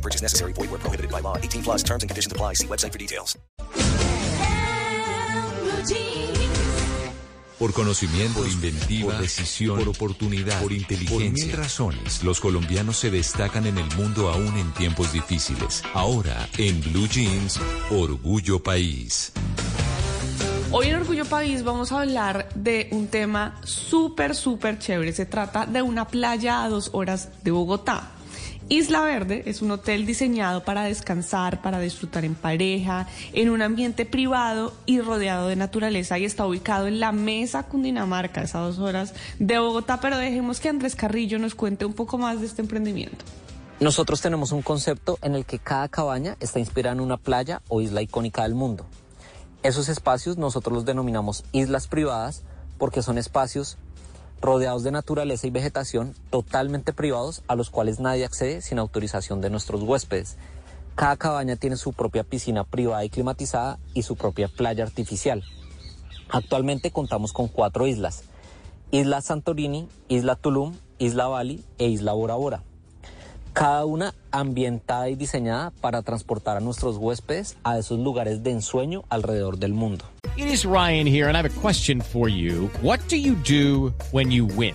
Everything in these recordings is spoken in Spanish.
No purchase necessary. Void where prohibited by law. 18 plus terms and conditions apply. See website for details. Por conocimiento, por inventiva, por decisión, por oportunidad, por inteligencia. Por mil razones, los colombianos se destacan en el mundo aún en tiempos difíciles. Ahora, en Blue Jeans, Orgullo País. Hoy en Orgullo País vamos a hablar de un tema súper, súper chévere. Se trata de una playa a dos horas de Bogotá. Isla Verde es un hotel diseñado para descansar, para disfrutar en pareja, en un ambiente privado y rodeado de naturaleza y está ubicado en la Mesa Cundinamarca, esas dos horas de Bogotá, pero dejemos que Andrés Carrillo nos cuente un poco más de este emprendimiento. Nosotros tenemos un concepto en el que cada cabaña está inspirada en una playa o isla icónica del mundo. Esos espacios nosotros los denominamos islas privadas porque son espacios rodeados de naturaleza y vegetación totalmente privados a los cuales nadie accede sin autorización de nuestros huéspedes. Cada cabaña tiene su propia piscina privada y climatizada y su propia playa artificial. Actualmente contamos con cuatro islas. Isla Santorini, Isla Tulum, Isla Bali e Isla Bora Bora. Cada una ambientada y diseñada para transportar a nuestros huéspedes a esos lugares de ensueño alrededor del mundo. It is Ryan here, and I have a question for you. What do you do when you win?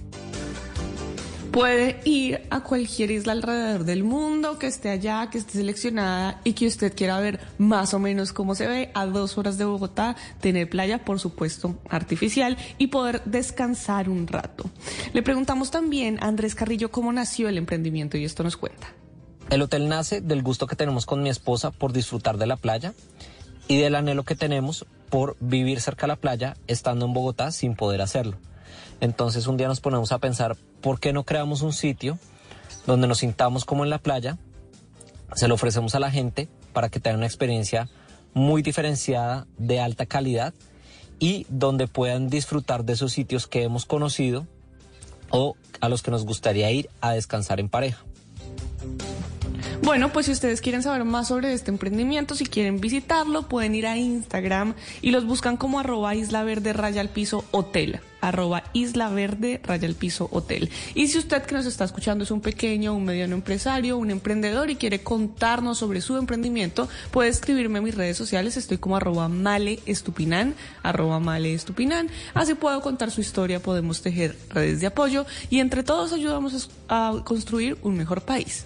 Puede ir a cualquier isla alrededor del mundo que esté allá, que esté seleccionada y que usted quiera ver más o menos cómo se ve a dos horas de Bogotá, tener playa, por supuesto, artificial y poder descansar un rato. Le preguntamos también a Andrés Carrillo cómo nació el emprendimiento y esto nos cuenta. El hotel nace del gusto que tenemos con mi esposa por disfrutar de la playa y del anhelo que tenemos por vivir cerca de la playa estando en Bogotá sin poder hacerlo. Entonces un día nos ponemos a pensar, ¿por qué no creamos un sitio donde nos sintamos como en la playa? Se lo ofrecemos a la gente para que tengan una experiencia muy diferenciada, de alta calidad y donde puedan disfrutar de esos sitios que hemos conocido o a los que nos gustaría ir a descansar en pareja. Bueno, pues si ustedes quieren saber más sobre este emprendimiento, si quieren visitarlo, pueden ir a Instagram y los buscan como arroba isla verde raya al piso hotel arroba isla verde raya al piso hotel. Y si usted que nos está escuchando es un pequeño, un mediano empresario, un emprendedor y quiere contarnos sobre su emprendimiento, puede escribirme en mis redes sociales. Estoy como arroba male estupinan, arroba male estupinan. Así puedo contar su historia, podemos tejer redes de apoyo y entre todos ayudamos a construir un mejor país.